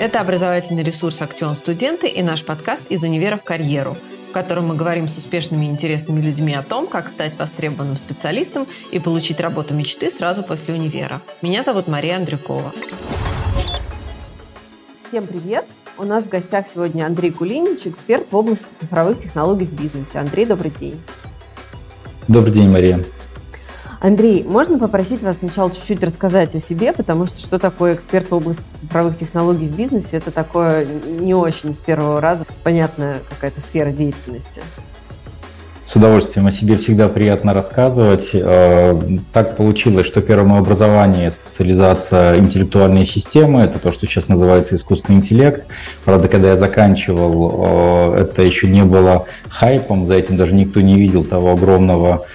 Это образовательный ресурс «Актион Студенты» и наш подкаст «Из универа в карьеру», в котором мы говорим с успешными и интересными людьми о том, как стать востребованным специалистом и получить работу мечты сразу после универа. Меня зовут Мария Андрюкова. Всем привет! У нас в гостях сегодня Андрей Кулинич, эксперт в области цифровых технологий в бизнесе. Андрей, добрый день. Добрый день, Мария. Андрей, можно попросить вас сначала чуть-чуть рассказать о себе, потому что что такое эксперт в области цифровых технологий в бизнесе, это такое не очень с первого раза понятная какая-то сфера деятельности. С удовольствием о себе всегда приятно рассказывать. Э, так получилось, что первое мое образование – специализация интеллектуальные системы. Это то, что сейчас называется искусственный интеллект. Правда, когда я заканчивал, э, это еще не было хайпом, за этим даже никто не видел того огромного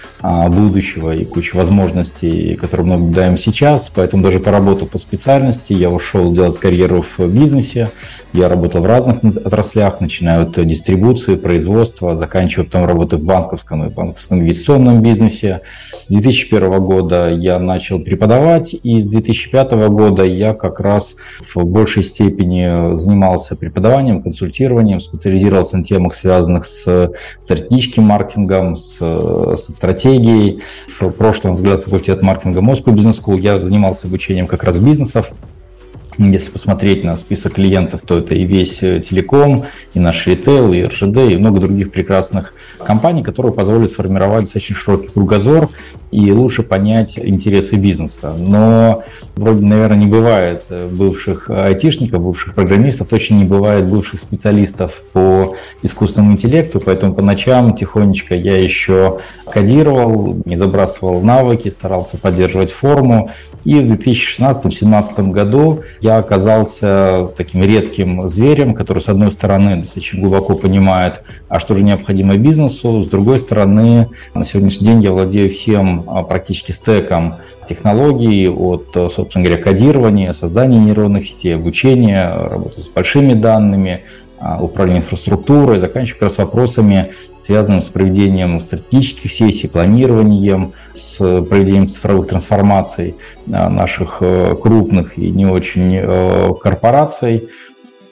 будущего и кучу возможностей, которые мы наблюдаем сейчас. Поэтому даже поработав по специальности, я ушел делать карьеру в бизнесе. Я работал в разных отраслях, начиная от дистрибуции, производства, заканчивая потом работой в банковском и банковском инвестиционном бизнесе. С 2001 года я начал преподавать, и с 2005 года я как раз в большей степени занимался преподаванием, консультированием, специализировался на темах, связанных с стратегическим маркетингом, с, со стратегией. В прошлом взгляд факультет маркетинга Moscow Business School я занимался обучением как раз бизнесов, если посмотреть на список клиентов, то это и весь э, телеком, и наш ритейл, и РЖД, и много других прекрасных компаний, которые позволят сформировать достаточно широкий кругозор и лучше понять интересы бизнеса. Но вроде, наверное, не бывает э, бывших айтишников, бывших программистов, точно не бывает бывших специалистов по искусственному интеллекту, поэтому по ночам тихонечко я еще кодировал, не забрасывал навыки, старался поддерживать форму. И в 2016-2017 году я оказался таким редким зверем, который, с одной стороны, достаточно глубоко понимает, а что же необходимо бизнесу, с другой стороны, на сегодняшний день я владею всем а, практически стеком технологий от, собственно говоря, кодирования, создания нейронных сетей, обучения, работы с большими данными, а, управления инфраструктурой, заканчивая как раз вопросами, связанными с проведением стратегических сессий, планированием, с проведением цифровых трансформаций а, наших э, крупных и не очень э, корпораций.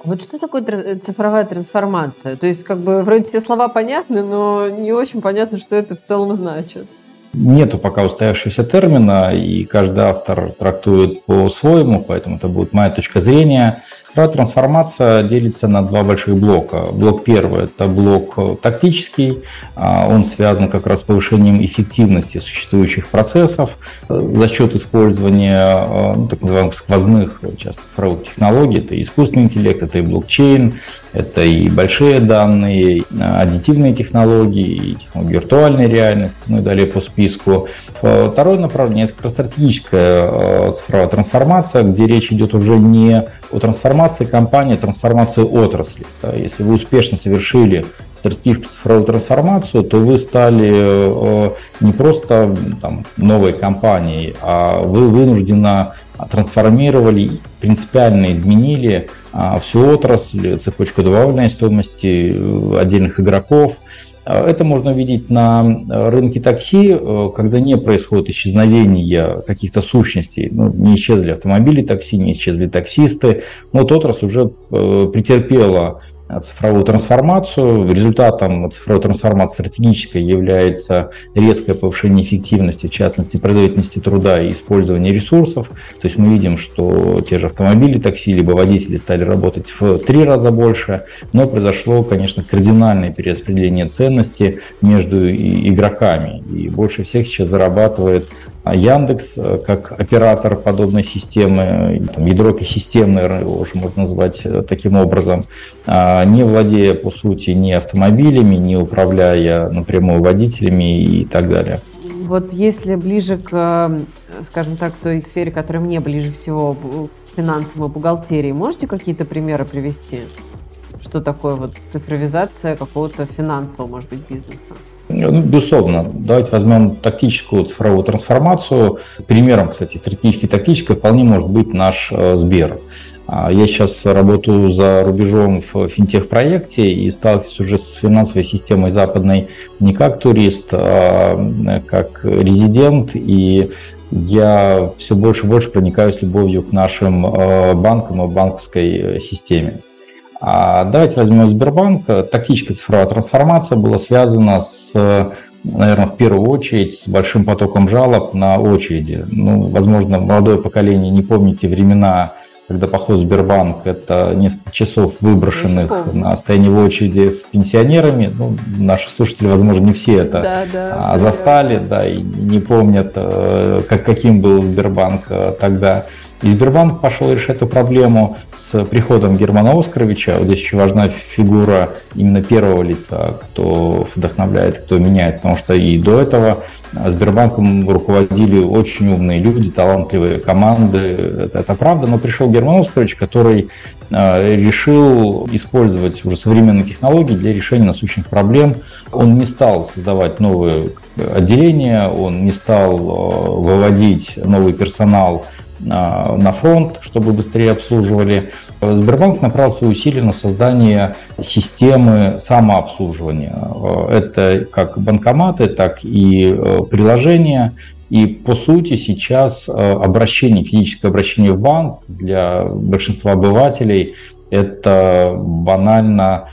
Вот что такое цифровая трансформация? То есть, как бы, вроде все слова понятны, но не очень понятно, что это в целом значит. Нету пока устоявшегося термина, и каждый автор трактует по-своему, поэтому это будет моя точка зрения. Цифровая трансформация делится на два больших блока. Блок первый – это блок тактический, а, он связан как раз с повышением эффективности существующих процессов э, за счет использования э, ну, так называемых сквозных часто цифровых технологий. Это искусственный интеллект, это и блокчейн, это и большие данные, и аддитивные технологии, и технологии виртуальной реальности, ну и далее по списку. Второе направление – это как раз стратегическая э, цифровая трансформация, где речь идет уже не о трансформации компании, а трансформации отрасли. Если вы успешно совершили стратегическую цифровую трансформацию, то вы стали э, не просто там, новой компанией, а вы вынужденно трансформировали, принципиально изменили всю отрасль, цепочку добавленной стоимости э, отдельных игроков. Это можно увидеть на рынке такси, э, когда не происходит исчезновения каких-то сущностей. Ну, не исчезли автомобили такси, не исчезли таксисты. Но вот отрасль уже э, претерпела цифровую трансформацию. Результатом цифровой трансформации стратегической является резкое повышение эффективности, в частности, производительности труда и использования ресурсов. То есть мы видим, что те же автомобили, такси, либо водители стали работать в три раза больше, но произошло, конечно, кардинальное перераспределение ценности между игроками. И больше всех сейчас зарабатывает а Яндекс э, как оператор подобной системы, там, ядро экосистемное, его уже можно назвать э, таким образом, а, не владея по сути ни автомобилями, не управляя напрямую водителями и так далее. Вот если ближе к, э, скажем так, той сфере, которая мне ближе всего, финансовой бухгалтерии, можете какие-то примеры привести? что такое вот цифровизация какого-то финансового, может быть, бизнеса? Ну, безусловно. Давайте возьмем тактическую цифровую трансформацию. Примером, кстати, стратегической тактической вполне может быть наш э, Сбер. А, я сейчас работаю за рубежом в финтех-проекте и сталкиваюсь уже с финансовой системой западной не как турист, а как резидент. И я все больше и больше проникаюсь любовью к нашим э, банкам и банковской системе. А давайте возьмем Сбербанк. Тактическая цифровая трансформация была связана с наверное, в первую очередь с большим потоком жалоб на очереди. Ну, возможно, молодое поколение не помните времена когда поход в Сбербанк – это несколько часов выброшенных на стояние в очереди с пенсионерами. Ну, наши слушатели, возможно, не все это да, да, а, застали, да. да, и не помнят, э, как, каким был Сбербанк э, тогда. И Сбербанк пошел решать эту проблему с приходом Германа Оскаровича. Вот здесь еще важна фигура именно первого лица, кто вдохновляет, кто меняет, потому что и до этого Сбербанком руководили очень умные люди, талантливые команды, это, это правда, но пришел Герман Оскарович, который э, решил использовать уже современные технологии для решения насущных проблем. Он не стал создавать новые отделения, он не стал э, выводить новый персонал на фронт, чтобы быстрее обслуживали. Сбербанк направил свои усилия на создание системы самообслуживания. Это как банкоматы, так и э, приложения. И по сути сейчас э, обращение, физическое обращение в банк для большинства обывателей это банально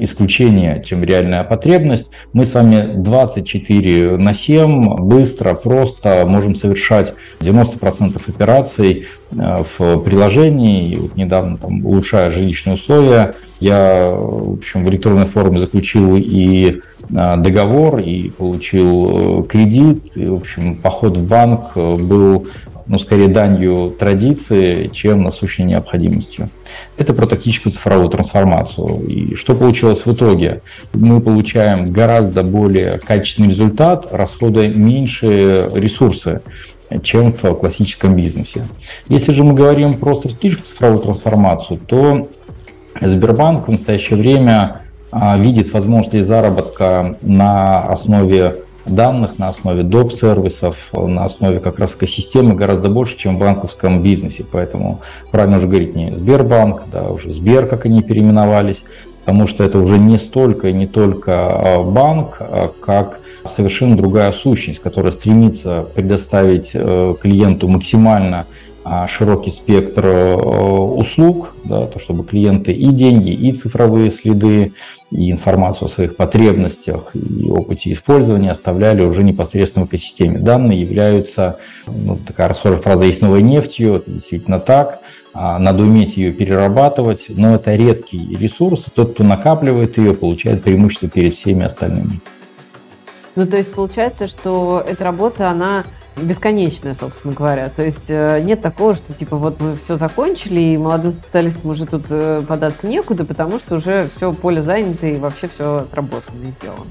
исключение, чем реальная потребность. Мы с вами 24 на 7 быстро, просто можем совершать 90% операций э, в приложении. И вот недавно, там, улучшая жилищные условия, я в, общем, в электронной форме заключил и э, договор, и получил э, кредит. И, в общем, поход в банк был ну, скорее данью традиции, чем насущной необходимостью. Это про тактическую цифровую трансформацию. И что получилось в итоге? Мы получаем гораздо более качественный результат, расходуя меньше ресурсы чем в классическом бизнесе. Если же мы говорим про стратегическую цифровую трансформацию, то Сбербанк в настоящее время а, видит возможности заработка на основе данных, на основе доп-сервисов, на основе как раз экосистемы гораздо больше, чем в банковском бизнесе. Поэтому правильно уже говорить не Сбербанк, да, уже Сбер, как они переименовались, потому что это уже не столько и не только а, банк, а как совершенно другая сущность, которая стремится предоставить э, клиенту максимально широкий спектр э, услуг, да, то чтобы клиенты и деньги, и цифровые следы, и информацию о своих потребностях и опыте использования оставляли уже непосредственно в экосистеме. Данные являются, ну, такая расхожая фраза, есть новой нефтью, это действительно так, а, надо уметь ее перерабатывать, но это редкий ресурс, тот, кто накапливает ее, получает преимущество перед всеми остальными. Ну, то есть получается, что эта работа, она бесконечная, собственно говоря. То есть э, нет такого, что типа вот мы все закончили, и молодым специалистам уже тут э, податься некуда, потому что уже все поле занято и вообще все отработано и сделано.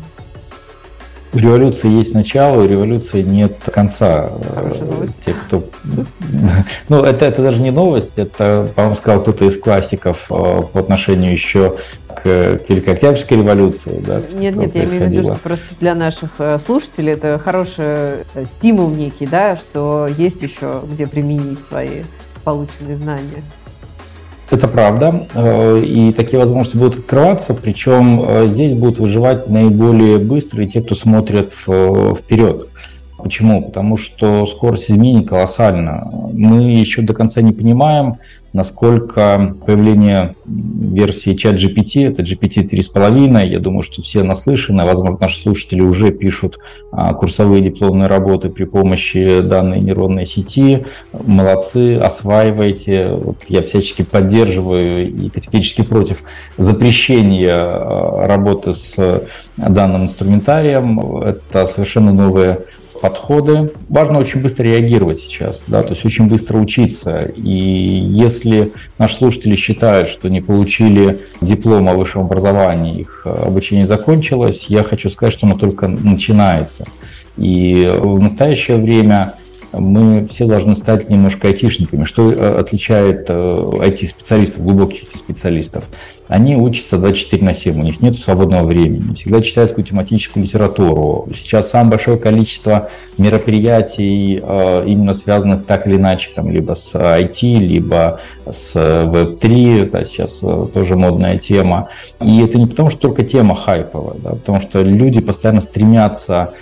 У революции есть начало, у революции нет конца. Те, кто... Ну, это, это даже не новость, это, по-моему, сказал кто-то из классиков э, по отношению еще к, к Великой Октябрьской революции. Да, нет, нет, я имею в виду, что просто для наших э, слушателей это хороший э, стимул некий, да, что есть еще где применить свои полученные знания. Это правда, э, и такие возможности будут открываться, причем э, здесь будут выживать наиболее быстрые те, кто смотрят вперед. Почему? Потому что скорость изменений колоссальна. Мы еще до конца не понимаем, насколько появление версии чат GPT, это GPT 3.5, я думаю, что все наслышаны, возможно, наши слушатели уже пишут а, курсовые дипломные работы при помощи данной нейронной сети. Молодцы, осваивайте. Вот я всячески поддерживаю и категорически против запрещения а, работы с данным инструментарием. Это совершенно новые подходы. Важно очень быстро реагировать сейчас, да, то есть очень быстро учиться. И если наши слушатели считают, что не получили диплом о высшем образовании, их обучение закончилось, я хочу сказать, что оно только начинается. И в настоящее время мы все должны стать немножко айтишниками. Что э, отличает IT-специалистов, э, глубоких IT-специалистов? Они учатся 24 на 7, у них нет свободного времени, всегда читают какую-то тематическую литературу. Сейчас самое большое количество мероприятий, э, именно связанных так или иначе, там, либо с IT, либо с Web3, да, сейчас э, тоже модная тема. И это не потому, что только тема хайповая, да, потому что люди постоянно стремятся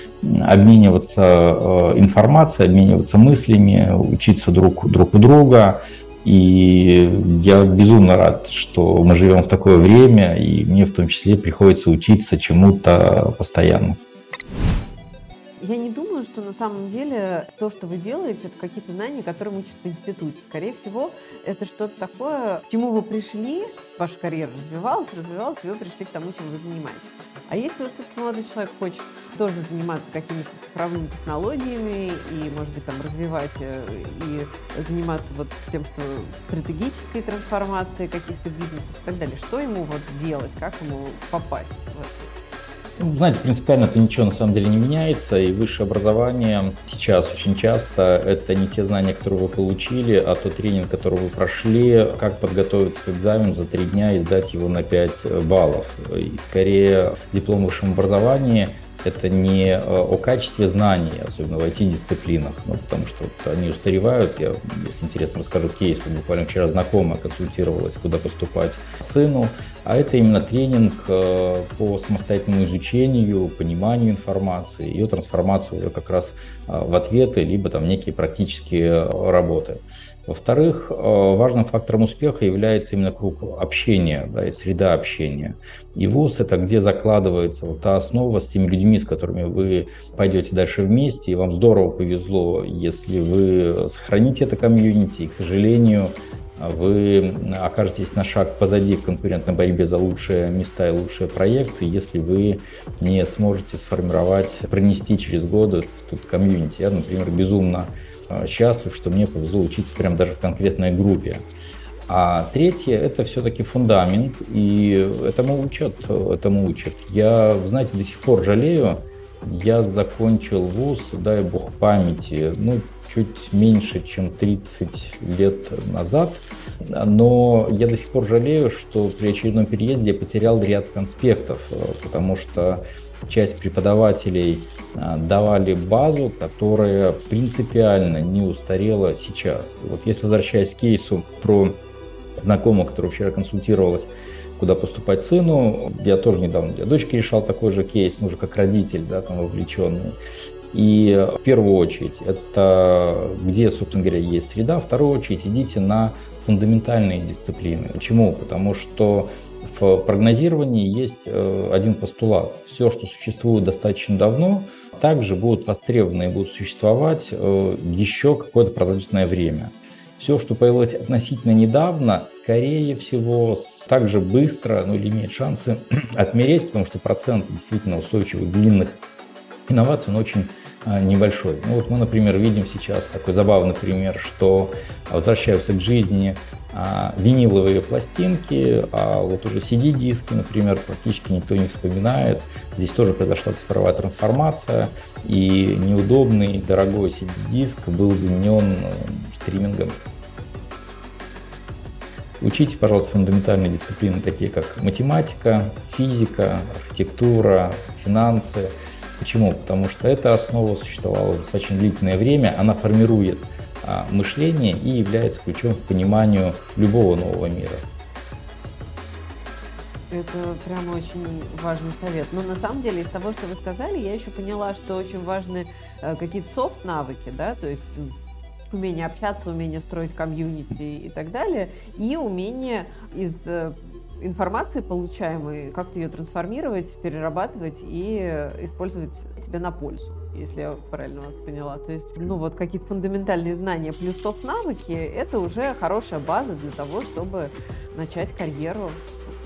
обмениваться э, информацией, обмениваться мыслями, учиться друг, друг у друга, и я безумно рад, что мы живем в такое время, и мне в том числе приходится учиться чему-то постоянно. Я не думаю, что на самом деле то, что вы делаете, это какие-то знания, которые учат в институте. Скорее всего, это что-то такое, к чему вы пришли, ваша карьера развивалась, развивалась, и вы пришли к тому, чем вы занимаетесь. А если вот все-таки молодой человек хочет тоже заниматься какими-то цифровыми технологиями и, может быть, там развивать э, и заниматься вот тем, что стратегической трансформацией каких-то бизнесов и так далее, что ему вот делать, как ему попасть в это? Ну, знаете, принципиально это ничего на самом деле не меняется, и высшее образование сейчас очень часто это не те знания, которые вы получили, а тот тренинг, который вы прошли, как подготовиться к экзамену за три дня и сдать его на 5 баллов. И скорее диплом в высшем образовании это не э, о качестве знаний, особенно в IT-дисциплинах, ну, потому что вот они устаревают. Я, если интересно, расскажу кейс. Буквально вчера знакомая консультировалась, куда поступать сыну. А это именно тренинг э, по самостоятельному изучению, пониманию информации, ее трансформацию уже как раз э, в ответы, либо там некие практические работы. Во-вторых, э, важным фактором успеха является именно круг общения, да, и среда общения. И ВУЗ – это где закладывается вот та основа с теми людьми, с которыми вы пойдете дальше вместе, и вам здорово повезло, если вы сохраните это комьюнити, и, к сожалению, вы окажетесь на шаг позади в конкурентной борьбе за лучшие места и лучшие проекты, если вы не сможете сформировать, пронести через годы тут комьюнити. Я, например, безумно счастлив, что мне повезло учиться прям даже в конкретной группе. А третье – это все-таки фундамент, и этому учат, этому учат. Я, знаете, до сих пор жалею, я закончил вуз, дай бог памяти, ну, чуть меньше, чем 30 лет назад, но я до сих пор жалею, что при очередном переезде я потерял ряд конспектов, э, потому что часть преподавателей а, давали базу, которая принципиально не устарела сейчас. вот если возвращаясь к кейсу про знакомую, которая вчера консультировалась, куда поступать сыну, я тоже недавно для дочки решал такой же кейс, ну уже как родитель, да, там вовлеченный. И в первую очередь это где, собственно говоря, есть среда, в вторую очередь идите на фундаментальные дисциплины. Почему? Потому что в прогнозировании есть э, один постулат. Все, что существует достаточно давно, также будут востребованы и будут существовать э, еще какое-то продолжительное время. Все, что появилось относительно недавно, скорее всего, также быстро, ну или имеет шансы отмереть, потому что процент действительно устойчивых длинных инноваций, он очень небольшой. Ну вот мы, например, видим сейчас такой забавный пример, что возвращаются к жизни а, виниловые пластинки, а вот уже CD-диски, например, практически никто не вспоминает. Здесь тоже произошла цифровая трансформация, и неудобный, дорогой CD-диск был заменен э, стримингом. Учите, пожалуйста, фундаментальные дисциплины, такие как математика, физика, архитектура, финансы – Почему? Потому что эта основа существовала достаточно длительное время, она формирует а, мышление и является ключом к пониманию любого нового мира. Это прям очень важный совет. Но на самом деле из того, что вы сказали, я еще поняла, что очень важны э, какие-то софт-навыки, да, то есть умение общаться, умение строить комьюнити и так далее, и умение из э, информации получаемой, как-то ее трансформировать, перерабатывать и использовать себе на пользу, если я правильно вас поняла. То есть, ну вот какие-то фундаментальные знания плюс софт-навыки, это уже хорошая база для того, чтобы начать карьеру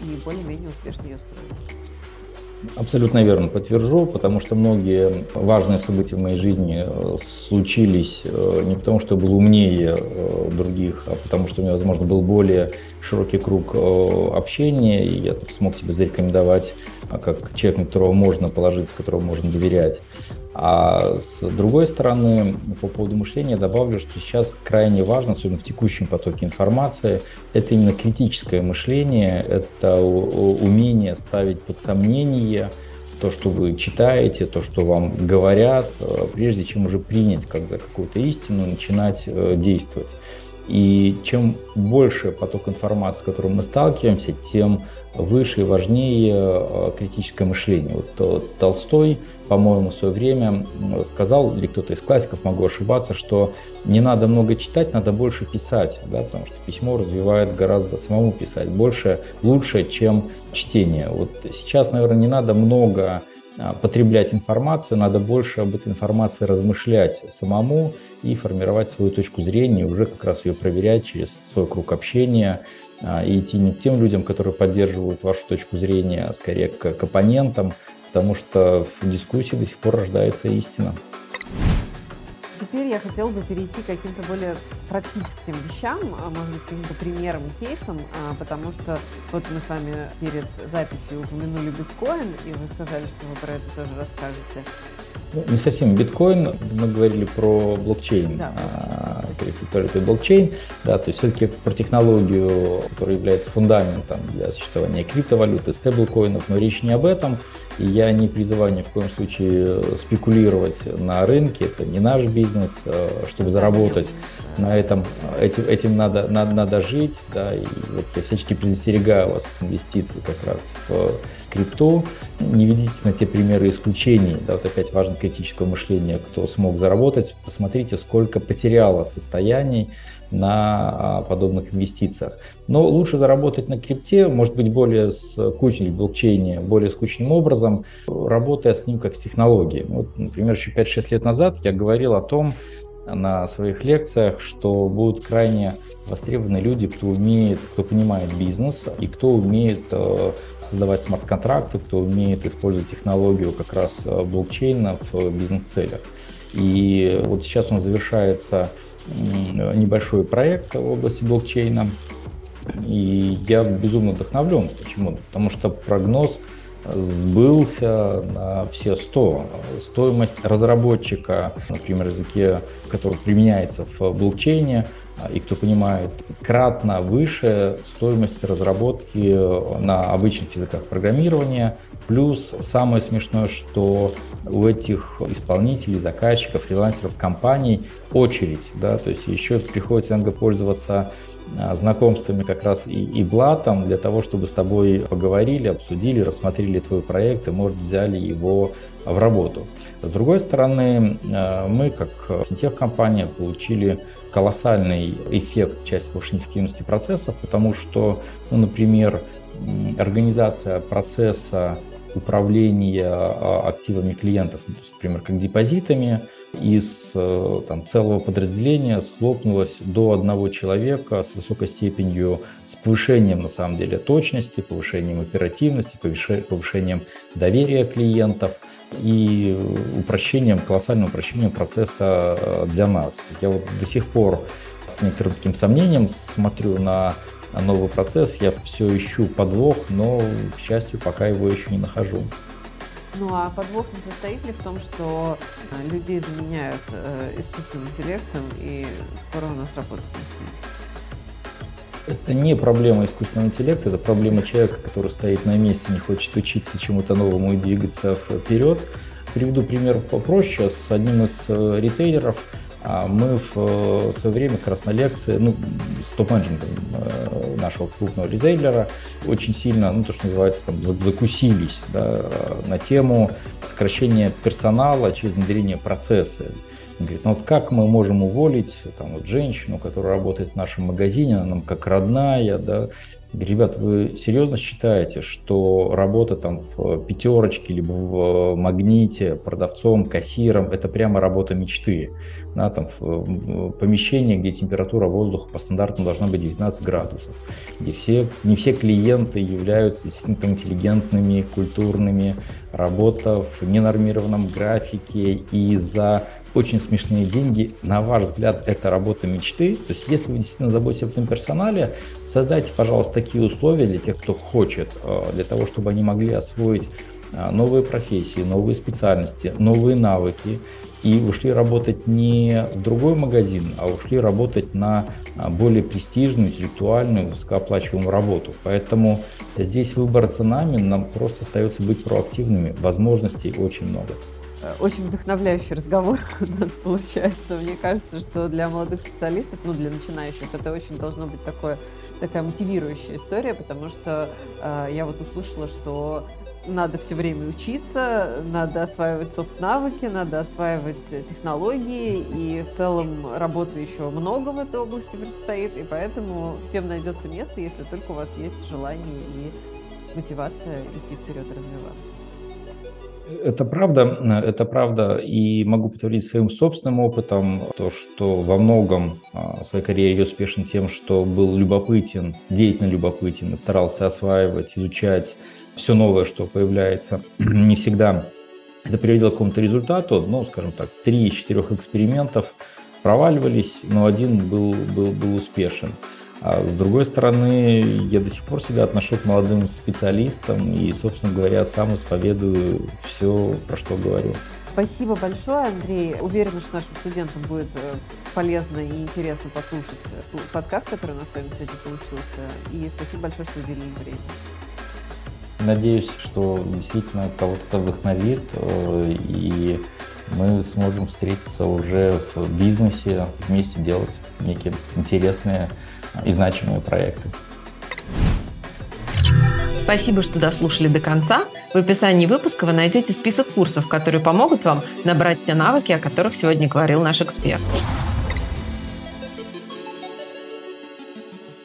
и более-менее успешно ее строить. Абсолютно верно, подтвержу, потому что многие важные события в моей жизни э, случились э, не потому, что я был умнее э, других, а потому что у меня, возможно, был более широкий круг общения, и я смог себе зарекомендовать как человек, на которого можно положиться, которому можно доверять. А с другой стороны, по поводу мышления добавлю, что сейчас крайне важно, особенно в текущем потоке информации, это именно критическое мышление, это умение ставить под сомнение то, что вы читаете, то, что вам говорят, э, прежде чем уже принять как за какую-то истину, начинать э, действовать. И чем больше поток информации, с которым мы сталкиваемся, тем выше и важнее э, критическое мышление. Вот э, Толстой, по-моему, в свое время сказал, или кто-то из классиков, могу ошибаться, что не надо много читать, надо больше писать, да, потому что письмо развивает гораздо самому писать больше, лучше, чем чтение. Вот сейчас, наверное, не надо много потреблять информацию, надо больше об этой информации размышлять самому и формировать свою точку зрения, уже как раз ее проверять через свой круг общения, а, и идти не к тем людям, которые поддерживают вашу точку зрения, а скорее к, к оппонентам, потому что в дискуссии до сих пор рождается истина. Теперь я хотела бы перейти к каким-то более практическим вещам, а, может быть, каким-то примерам, кейсам, а, потому что вот мы с вами перед записью упомянули биткоин, и вы сказали, что вы про это тоже расскажете. Ну, не совсем биткоин, мы говорили про блокчейн, да, блокчейн. А, блокчейн, да, то есть все-таки про технологию, которая является фундаментом для существования криптовалюты, стейблкоинов, но речь не об этом, и я не призываю ни в коем случае спекулировать на рынке, это не наш бизнес, э, чтобы заработать. На этом, этим, этим надо, надо, надо жить, да, и вот я всячески предостерегаю вас от инвестиций как раз в крипту. Не ведитесь на те примеры исключений, да, вот опять важно критическое мышление, кто смог заработать, посмотрите, сколько потеряло состояний на а, подобных инвестициях. Но лучше заработать на крипте, может быть, более скучным, блокчейне, более скучным образом, работая с ним как с технологией. Вот, например, еще 5-6 лет назад я говорил о том, на своих лекциях, что будут крайне востребованы люди, кто умеет, кто понимает бизнес и кто умеет э, создавать смарт-контракты, кто умеет использовать технологию как раз э, блокчейна в бизнес-целях. И вот сейчас он завершается небольшой проект в области блокчейна. И я безумно вдохновлен. Почему? Потому что прогноз сбылся на все 100. Стоимость разработчика, например, языке, который применяется в блокчейне, и кто понимает, кратно выше стоимости разработки на обычных языках программирования. Плюс самое смешное, что у этих исполнителей, заказчиков, фрилансеров, компаний очередь, да, то есть еще приходится иногда пользоваться а, знакомствами как раз и, и блатом для того, чтобы с тобой поговорили, обсудили, рассмотрели твой проект и, может, взяли его в работу. С другой стороны, а, мы, как финтех-компания, получили колоссальный эффект в части повышения процессов, потому что, ну, например, организация процесса управления а, активами клиентов, например, как депозитами – из э, там, целого подразделения схлопнулось до одного человека с высокой степенью, с повышением на самом деле точности, повышением оперативности, повышением доверия клиентов и упрощением, колоссальным упрощением процесса э, для нас. Я вот до сих пор с некоторым таким сомнением смотрю на новый процесс, я все ищу подвох, но, к счастью, пока его еще не нахожу. Ну а подвох не состоит ли в том, что э, людей заменяют э, искусственным интеллектом и скоро у нас работать не станет? Это не проблема искусственного интеллекта, это проблема человека, который стоит на месте, не хочет учиться чему-то новому и двигаться вперед. Приведу пример попроще. С одним из э, ритейлеров мы в э, свое время как раз на лекции, ну, с топ-менеджментом э, нашего крупного ритейлера очень сильно, ну, то, что называется, там, закусились да, на тему сокращения персонала через внедрение процесса. Он говорит, ну вот как мы можем уволить там, вот, женщину, которая работает в нашем магазине, она нам как родная, да, Ребят, вы серьезно считаете, что работа там в пятерочке, либо в магните, продавцом, кассиром, это прямо работа мечты? Да, там в помещении, где температура воздуха по стандарту должна быть 19 градусов, где все, не все клиенты являются действительно интеллигентными, культурными, работа в ненормированном графике и за очень смешные деньги, на ваш взгляд, это работа мечты? То есть, если вы действительно заботитесь об этом персонале, создайте, пожалуйста, такие условия для тех, кто хочет, э, для того, чтобы они могли освоить а, новые профессии, новые специальности, новые навыки и ушли работать не в другой магазин, а ушли работать на а, более престижную, интеллектуальную, высокооплачиваемую работу. Поэтому здесь выбор за нами, нам просто остается быть проактивными. Возможностей очень много. Очень вдохновляющий разговор у нас получается. Мне кажется, что для молодых специалистов, ну, для начинающих, это очень должно быть такое, такая мотивирующая история, потому что э, я вот услышала, что надо все время учиться, надо осваивать софт-навыки, надо осваивать технологии, и в целом работы еще много в этой области предстоит, и поэтому всем найдется место, если только у вас есть желание и мотивация идти вперед развиваться. Это правда, это правда, и могу подтвердить своим собственным опытом то, что во многом а, своей карьере я успешен тем, что был любопытен, деятельно любопытен, старался осваивать, изучать все новое, что появляется. Не всегда это приводило к какому-то результату, ну, скажем так, три из четырех экспериментов проваливались, но один был, был, был успешен. А с другой стороны, я до сих пор себя отношу к молодым специалистам и, собственно говоря, сам исповедую все, про что говорю. Спасибо большое, Андрей. Уверена, что нашим студентам будет э, полезно и интересно послушать э, подкаст, который у нас с вами сегодня получился. И спасибо большое, что уделили время. Надеюсь, что действительно кого-то это вдохновит, э, и мы сможем встретиться уже в бизнесе, вместе делать некие интересные и значимые проекты. Спасибо, что дослушали до конца. В описании выпуска вы найдете список курсов, которые помогут вам набрать те навыки, о которых сегодня говорил наш эксперт.